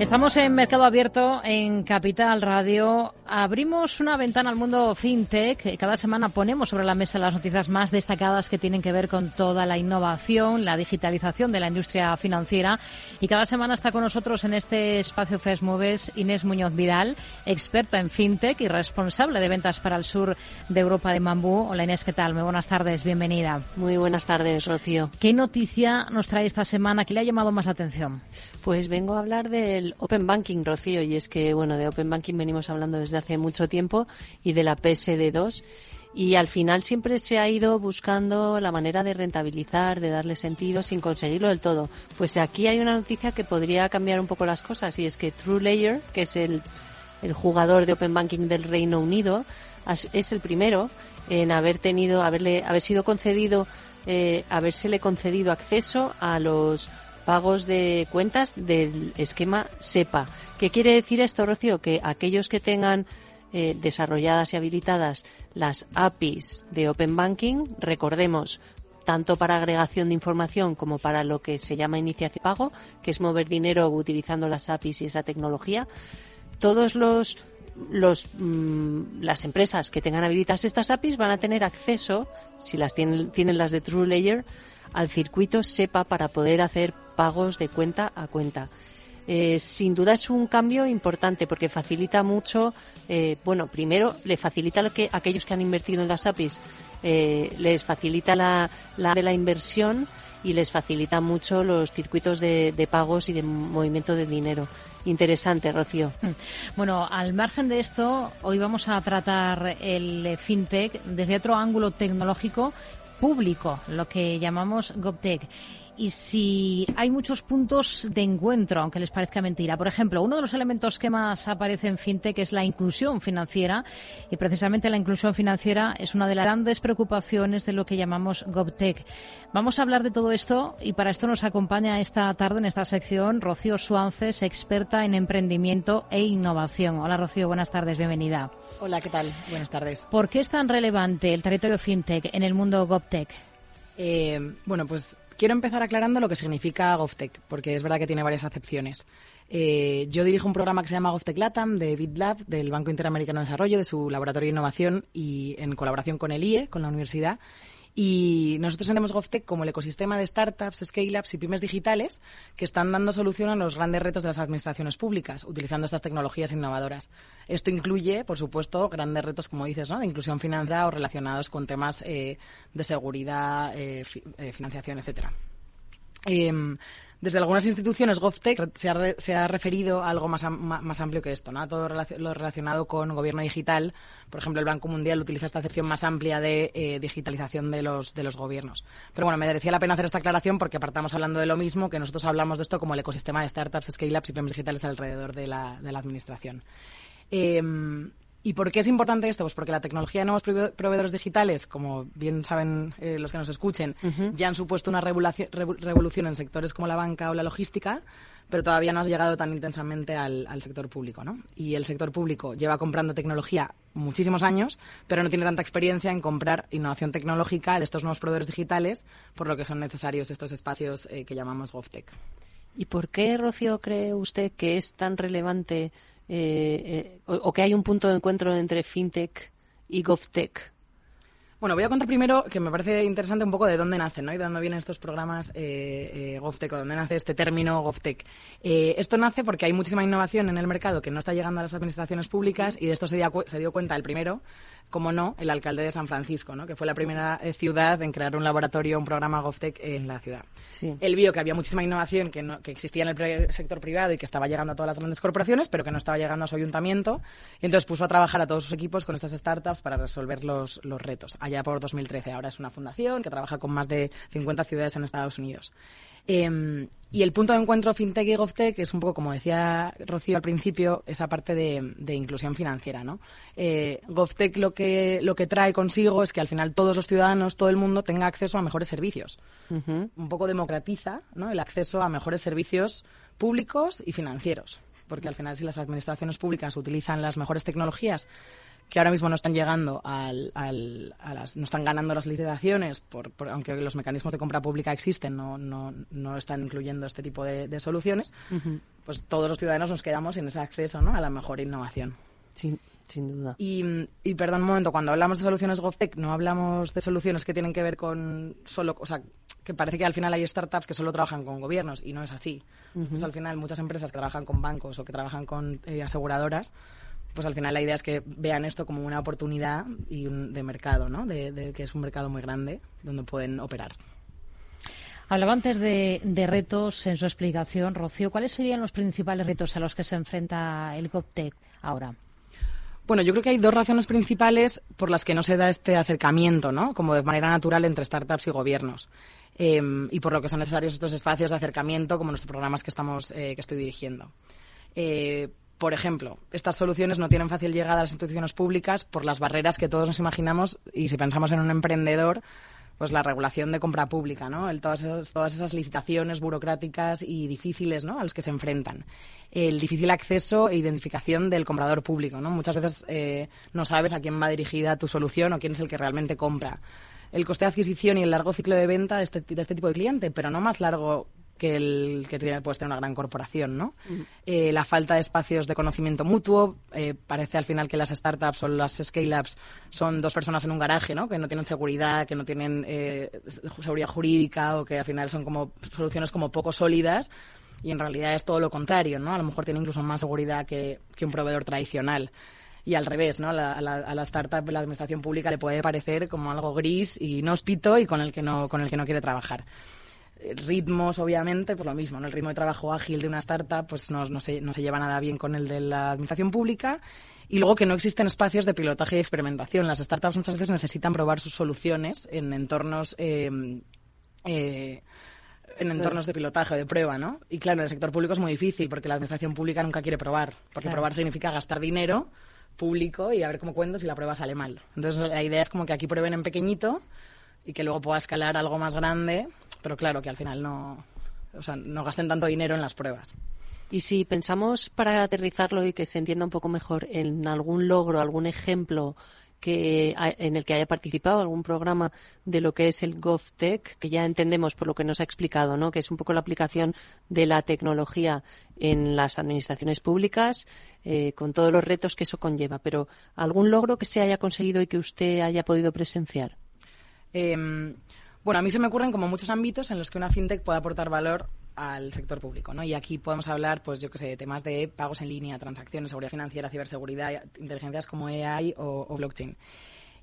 Estamos en Mercado Abierto en Capital Radio. Abrimos una ventana al mundo fintech. Cada semana ponemos sobre la mesa las noticias más destacadas que tienen que ver con toda la innovación, la digitalización de la industria financiera. Y cada semana está con nosotros en este espacio Fest Moves Inés Muñoz Vidal, experta en fintech y responsable de ventas para el sur de Europa de Mambú. Hola Inés, ¿qué tal? Muy buenas tardes, bienvenida. Muy buenas tardes, Rocío. ¿Qué noticia nos trae esta semana que le ha llamado más la atención? Pues vengo a hablar del Open Banking, Rocío, y es que, bueno, de Open Banking venimos hablando desde hace mucho tiempo y de la PSD2 y al final siempre se ha ido buscando la manera de rentabilizar, de darle sentido sin conseguirlo del todo. Pues aquí hay una noticia que podría cambiar un poco las cosas y es que TrueLayer, que es el, el jugador de Open Banking del Reino Unido, es el primero en haber tenido, haberle, haber sido concedido, eh, habérsele concedido acceso a los pagos de cuentas del esquema SEPA. ¿Qué quiere decir esto, Rocío? Que aquellos que tengan eh, desarrolladas y habilitadas las APIs de Open Banking, recordemos, tanto para agregación de información como para lo que se llama iniciación de pago, que es mover dinero utilizando las APIs y esa tecnología, todos los los, mm, las empresas que tengan habilitadas estas APIs van a tener acceso, si las tienen, tienen las de TrueLayer, al circuito SEPA para poder hacer pagos de cuenta a cuenta. Eh, sin duda es un cambio importante porque facilita mucho, eh, bueno, primero le facilita lo que aquellos que han invertido en las APIs, eh, les facilita la, de la inversión y les facilita mucho los circuitos de, de pagos y de movimiento de dinero. Interesante, Rocío. Mm. Bueno, al margen de esto, hoy vamos a tratar el fintech desde otro ángulo tecnológico público, lo que llamamos GovTech y si hay muchos puntos de encuentro, aunque les parezca mentira. Por ejemplo, uno de los elementos que más aparece en FinTech es la inclusión financiera y precisamente la inclusión financiera es una de las grandes preocupaciones de lo que llamamos GovTech. Vamos a hablar de todo esto y para esto nos acompaña esta tarde en esta sección Rocío Suances, experta en emprendimiento e innovación. Hola Rocío, buenas tardes, bienvenida. Hola, ¿qué tal? Buenas tardes. ¿Por qué es tan relevante el territorio FinTech en el mundo GovTech? Eh, bueno, pues quiero empezar aclarando lo que significa GovTech, porque es verdad que tiene varias acepciones. Eh, yo dirijo un programa que se llama GovTech Latam de BitLab, del Banco Interamericano de Desarrollo, de su laboratorio de innovación y en colaboración con el IE, con la universidad. Y nosotros tenemos GovTech como el ecosistema de startups, scale-ups y pymes digitales que están dando solución a los grandes retos de las administraciones públicas, utilizando estas tecnologías innovadoras. Esto incluye, por supuesto, grandes retos, como dices, ¿no? de inclusión financiera o relacionados con temas eh, de seguridad, eh, eh financiación, etcétera. Em, desde algunas instituciones, GovTech se ha, se ha referido a algo más, más amplio que esto, ¿no? a todo lo relacionado con gobierno digital. Por ejemplo, el Banco Mundial utiliza esta acepción más amplia de eh, digitalización de los, de los gobiernos. Pero bueno, me merecía la pena hacer esta aclaración porque apartamos hablando de lo mismo, que nosotros hablamos de esto como el ecosistema de startups, scale-ups y pymes digitales alrededor de la, de la administración. Eh, ¿Y por qué es importante esto? Pues porque la tecnología de nuevos proveedores digitales, como bien saben eh, los que nos escuchen, ya han supuesto una revolución en sectores como la banca o la logística, pero todavía no ha llegado tan intensamente al, sector público. ¿no? Y el sector público lleva comprando tecnología muchísimos años, pero no tiene tanta experiencia en comprar innovación tecnológica de estos nuevos proveedores digitales, por lo que son necesarios estos espacios eh, que llamamos GovTech. ¿Y por qué, Rocío, cree usted que es tan relevante eh, eh, o, que hay un punto de encuentro entre fintech y govtech? Bueno, voy a contar primero que me parece interesante un poco de dónde nacen, ¿no? Y de dónde vienen estos programas eh, eh GovTech o dónde nace este término GovTech. esto nace porque hay muchísima innovación en el mercado que no está llegando a las administraciones públicas y de esto se dio cuenta el primero como no, el alcalde de San Francisco, ¿no? que fue la primera eh, ciudad en crear un laboratorio, un programa GovTech en la ciudad. Sí. Él vio que había muchísima innovación que, que existía en el sector privado y que estaba llegando a todas las grandes corporaciones, pero que no estaba llegando a su ayuntamiento. Y entonces puso a trabajar a todos sus equipos con estas startups para resolver los, los retos. Allá por 2013. Ahora es una fundación que trabaja con más de 50 ciudades en Estados Unidos. Em, y el punto de encuentro FinTech y GovTech es un poco, como decía Rocío al principio, esa parte de, inclusión financiera. ¿no? Eh, GovTech lo que, lo que trae consigo es que al final todos los ciudadanos, todo el mundo tenga acceso a mejores servicios. Un poco democratiza ¿no? el acceso a mejores servicios públicos y financieros. Porque al final si las administraciones públicas utilizan las mejores tecnologías que ahora mismo no están llegando al, al, a las, no están ganando las licitaciones, por, por, aunque los mecanismos de compra pública existen, no, no, no están incluyendo este tipo de, de soluciones, pues todos los ciudadanos nos quedamos sin ese acceso ¿no? a la mejor innovación. Sí, sin duda. Y, y, perdón un momento, cuando hablamos de soluciones GovTech, no hablamos de soluciones que tienen que ver con solo, o sea, que parece que al final hay startups que solo trabajan con gobiernos y no es así. Uh -huh. Entonces, al final, muchas empresas que trabajan con bancos o que trabajan con eh, aseguradoras, pues al final la idea es que vean esto como una oportunidad y un, de mercado, ¿no? De, de, que es un mercado muy grande donde pueden operar. Hablaba antes de, de, retos en su explicación, Rocío. ¿Cuáles serían los principales retos a los que se enfrenta el GovTech ahora? Bueno, yo creo que hay dos razones principales por las que no se da este acercamiento, ¿no? Como de manera natural entre startups y gobiernos. Eh, y por lo que son necesarios estos espacios de acercamiento, como los programas que estamos, eh, que estoy dirigiendo. Eh, por ejemplo, estas soluciones no tienen fácil llegada a las instituciones públicas por las barreras que todos nos imaginamos y si pensamos en un emprendedor, pues la regulación de compra pública, ¿no? Todas, esas, todas esas licitaciones burocráticas y difíciles, ¿no? A los que se enfrentan. El difícil acceso e identificación del comprador público, ¿no? Muchas veces eh, no sabes a quién va dirigida tu solución o quién es el que realmente compra. El coste de adquisición y el largo ciclo de venta de este, de este tipo de cliente, pero no más largo que el que tiene, puede tener una gran corporación, ¿no? Uh -huh. eh, la falta de espacios de conocimiento mutuo, eh, parece al final que las startups o las scale-ups son dos personas en un garaje, ¿no? Que no tienen seguridad, que no tienen eh, seguridad jurídica o que al final son como soluciones como poco sólidas y en realidad es todo lo contrario, ¿no? A lo mejor tiene incluso más seguridad que, que un proveedor tradicional y al revés, ¿no? La, a, la, a la startup, la administración pública le puede parecer como algo gris y inhóspito y con el que no, con el que no quiere trabajar ritmos, obviamente, pues lo mismo, ¿no? El ritmo de trabajo ágil de una startup pues no, no, se, no se lleva nada bien con el de la administración pública. Y luego que no existen espacios de pilotaje y experimentación. Las startups muchas veces necesitan probar sus soluciones en entornos... Eh, eh, en entornos de pilotaje de prueba, ¿no? Y claro, en el sector público es muy difícil porque la administración pública nunca quiere probar, porque claro. probar significa gastar dinero público y a ver cómo cuento si la prueba sale mal. Entonces la idea es como que aquí prueben en pequeñito y que luego pueda escalar algo más grande, pero claro que al final no, o sea, no gasten tanto dinero en las pruebas. Y si pensamos para aterrizarlo y que se entienda un poco mejor en algún logro, algún ejemplo que en el que haya participado algún programa de lo que es el GovTech, que ya entendemos por lo que nos ha explicado, ¿no? que es un poco la aplicación de la tecnología en las administraciones públicas, eh, con todos los retos que eso conlleva. Pero algún logro que se haya conseguido y que usted haya podido presenciar. Eh, bueno, a mí se me ocurren como muchos ámbitos en los que una fintech puede aportar valor al sector público, ¿no? Y aquí podemos hablar, pues yo qué sé, de temas de pagos en línea, transacciones, seguridad financiera, ciberseguridad, inteligencias como AI o, blockchain.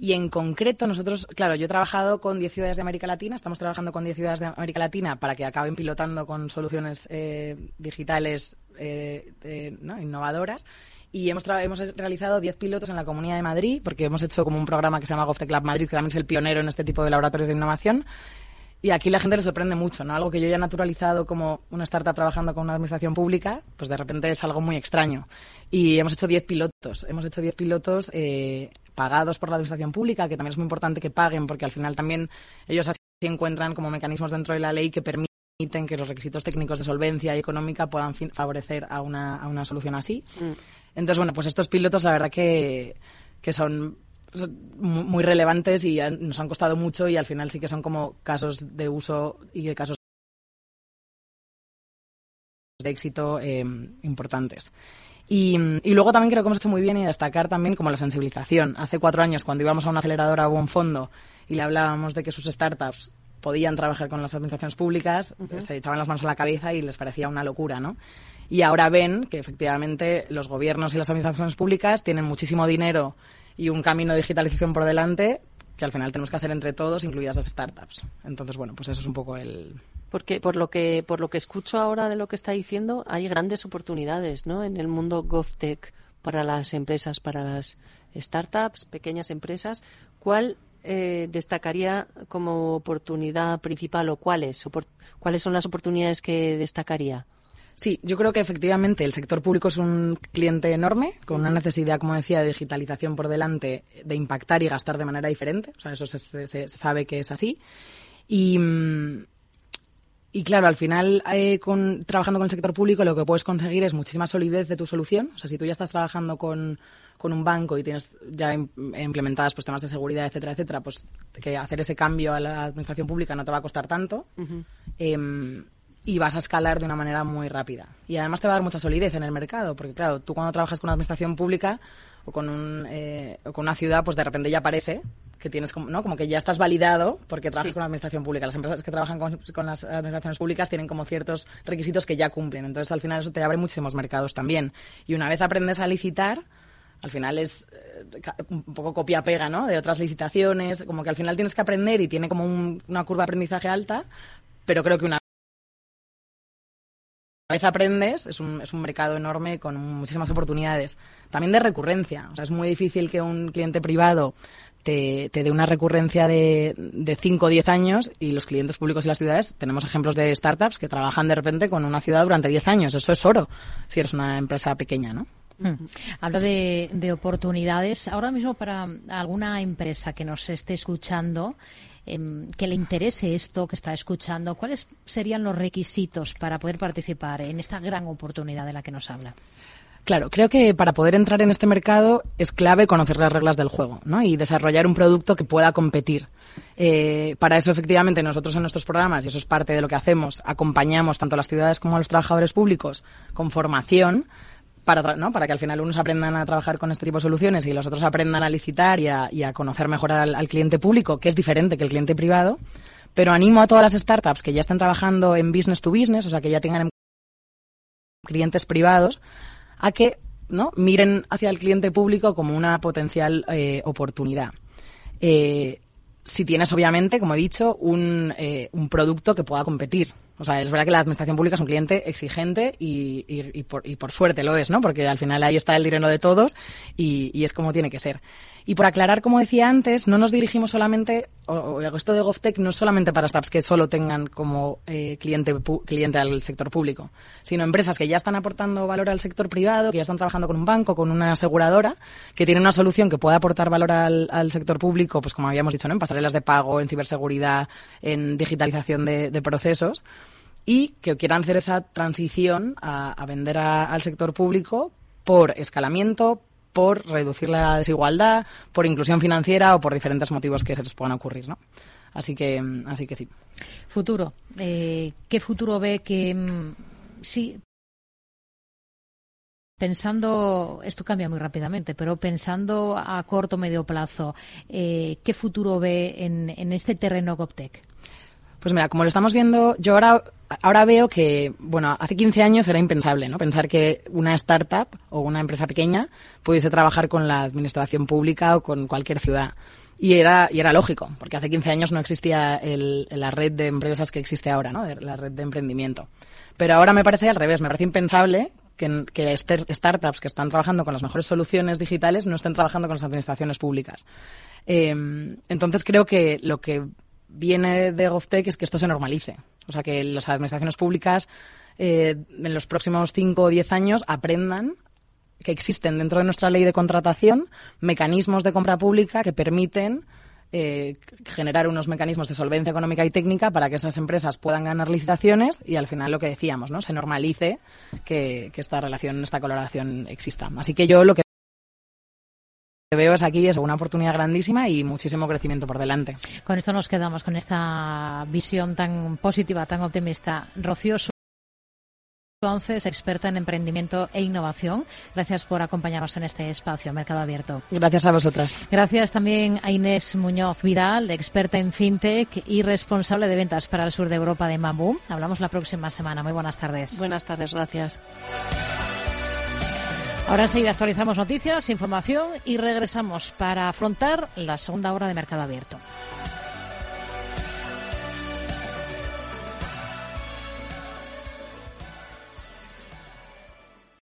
Y en concreto, nosotros, claro, yo he trabajado con 10 ciudades de América Latina, estamos trabajando con 10 ciudades de América Latina para que acaben pilotando con soluciones eh, digitales eh, eh, ¿no? innovadoras. Y hemos, hemos realizado 10 pilotos en la Comunidad de Madrid, porque hemos hecho como un programa que se llama GovTech Lab Madrid, que también es el pionero en este tipo de laboratorios de innovación. Y aquí la gente le sorprende mucho, ¿no? Algo que yo ya he naturalizado como una startup trabajando con una administración pública, pues de repente es algo muy extraño. Y hemos hecho 10 pilotos. Hemos hecho 10 pilotos eh, pagados por la administración pública, que también es muy importante que paguen, porque al final también ellos así encuentran como mecanismos dentro de la ley que permiten que los requisitos técnicos de solvencia y económica puedan favorecer a una, a una solución así. Mm. Entonces, bueno, pues estos pilotos la verdad que, que son muy relevantes y nos han costado mucho y al final sí que son como casos de uso y de casos de éxito eh, importantes. Y, y, luego también creo que hemos hecho muy bien y destacar también como la sensibilización. Hace cuatro años, cuando íbamos a una aceleradora o a un fondo y le hablábamos de que sus startups podían trabajar con las administraciones públicas, uh -huh. se echaban las manos a la cabeza y les parecía una locura, ¿no? Y ahora ven que efectivamente los gobiernos y las administraciones públicas tienen muchísimo dinero y un camino de digitalización por delante que al final tenemos que hacer entre todos, incluidas las startups. Entonces, bueno, pues eso es un poco el... Porque por lo que por lo que escucho ahora de lo que está diciendo, hay grandes oportunidades, ¿no? En el mundo GovTech para las empresas, para las startups, pequeñas empresas. ¿Cuál eh, destacaría como oportunidad principal o cuáles? ¿Cuáles son las oportunidades que destacaría? Sí, yo creo que efectivamente el sector público es un cliente enorme, con una necesidad, como decía, de digitalización por delante, de impactar y gastar de manera diferente. O sea, eso se, se, se sabe que es así. Y, y claro, al final, eh, con, trabajando con el sector público, lo que puedes conseguir es muchísima solidez de tu solución. O sea, si tú ya estás trabajando con, con un banco y tienes ya implementadas pues, temas de seguridad, etcétera, etcétera, pues que hacer ese cambio a la administración pública no te va a costar tanto. Em, y vas a escalar de una manera muy rápida. Y además te va a dar mucha solidez en el mercado, porque claro, tú cuando trabajas con una administración pública o con, un, eh, o con una ciudad, pues de repente ya aparece que tienes como, ¿no? como que ya estás validado porque trabajas con la administración pública. Las empresas que trabajan con, con, las administraciones públicas tienen como ciertos requisitos que ya cumplen. Entonces, al final eso te abre muchísimos mercados también. Y una vez aprendes a licitar, al final es eh, un poco copia-pega, ¿no? De otras licitaciones, como que al final tienes que aprender y tiene como una curva de aprendizaje alta, pero creo que una vez aprendes, es un, es un mercado enorme con muchísimas oportunidades. También de recurrencia. O sea, es muy difícil que un cliente privado te, te dé una recurrencia de, de 5 o 10 años y los clientes públicos y las ciudades, tenemos ejemplos de startups que trabajan de repente con una ciudad durante 10 años. Eso es oro si eres una empresa pequeña, ¿no? Hablo de, de, oportunidades. Ahora mismo para alguna empresa que nos esté escuchando Em, que le interese esto que está escuchando, ¿cuáles serían los requisitos para poder participar en esta gran oportunidad de la que nos habla? Claro, creo que para poder entrar en este mercado es clave conocer las reglas del juego ¿no? y desarrollar un producto que pueda competir. Eh, para eso, efectivamente, nosotros en nuestros programas, y eso es parte de lo que hacemos, acompañamos tanto a las ciudades como a los trabajadores públicos con formación para, ¿no? para que al final unos aprendan a trabajar con este tipo de soluciones y los otros aprendan a licitar y a, y a conocer mejor al, cliente público, que es diferente que el cliente privado. Pero animo a todas las startups que ya están trabajando en business to business, o sea, que ya tengan clientes privados, a que ¿no? miren hacia el cliente público como una potencial eh, oportunidad. Eh, si tienes, obviamente, como he dicho, un, eh, un producto que pueda competir. O sea, es verdad que la administración pública es un cliente exigente y, y, por, y por, suerte lo es, ¿no? Porque al final ahí está el dinero de todos y, y es como tiene que ser. Y por aclarar, como decía antes, no nos dirigimos solamente, o, esto de GovTech no es solamente para startups que solo tengan como eh, cliente, cliente al sector público, sino empresas que ya están aportando valor al sector privado, que ya están trabajando con un banco, con una aseguradora, que tienen una solución que pueda aportar valor al, al sector público, pues como habíamos dicho, ¿no? en pasarelas de pago, en ciberseguridad, en digitalización de, de procesos y que quieran hacer esa transición a, vender al sector público por escalamiento, por reducir la desigualdad, por inclusión financiera o por diferentes motivos que se les puedan ocurrir, ¿no? Así que, así que sí. Futuro. Eh, ¿Qué futuro ve que mm, sí? Pensando, esto cambia muy rápidamente, pero pensando a corto o medio plazo, eh, ¿qué futuro ve en, en este terreno GovTech? Pues mira, como lo estamos viendo, yo ahora, ahora veo que, bueno, hace 15 años era impensable, ¿no? Pensar que una startup o una empresa pequeña pudiese trabajar con la administración pública o con cualquier ciudad. Y era, y era lógico, porque hace 15 años no existía la red de empresas que existe ahora, ¿no? La red de emprendimiento. Pero ahora me parece al revés, me parece impensable que, que startups que están trabajando con las mejores soluciones digitales no estén trabajando con las administraciones públicas. Eh, entonces creo que lo que viene de GovTech es que esto se normalice. O sea, que las administraciones públicas eh, en los próximos 5 o 10 años aprendan que existen dentro de nuestra ley de contratación mecanismos de compra pública que permiten eh, generar unos mecanismos de solvencia económica y técnica para que estas empresas puedan ganar licitaciones y al final lo que decíamos, ¿no? Se normalice que, que esta relación, esta colaboración exista. Así que yo lo que veo es aquí es una oportunidad grandísima y muchísimo crecimiento por delante. Con esto nos quedamos, con esta visión tan positiva, tan optimista. Rocío entonces, experta en emprendimiento e innovación. Gracias por acompañarnos en este espacio, Mercado Abierto. Gracias a vosotras. Gracias también a Inés Muñoz Vidal, experta en FinTech y responsable de ventas para el sur de Europa de Mambú. Hablamos la próxima semana. Muy buenas tardes. Buenas tardes, gracias. Ahora sí, actualizamos noticias, información y regresamos para afrontar la segunda hora de Mercado Abierto.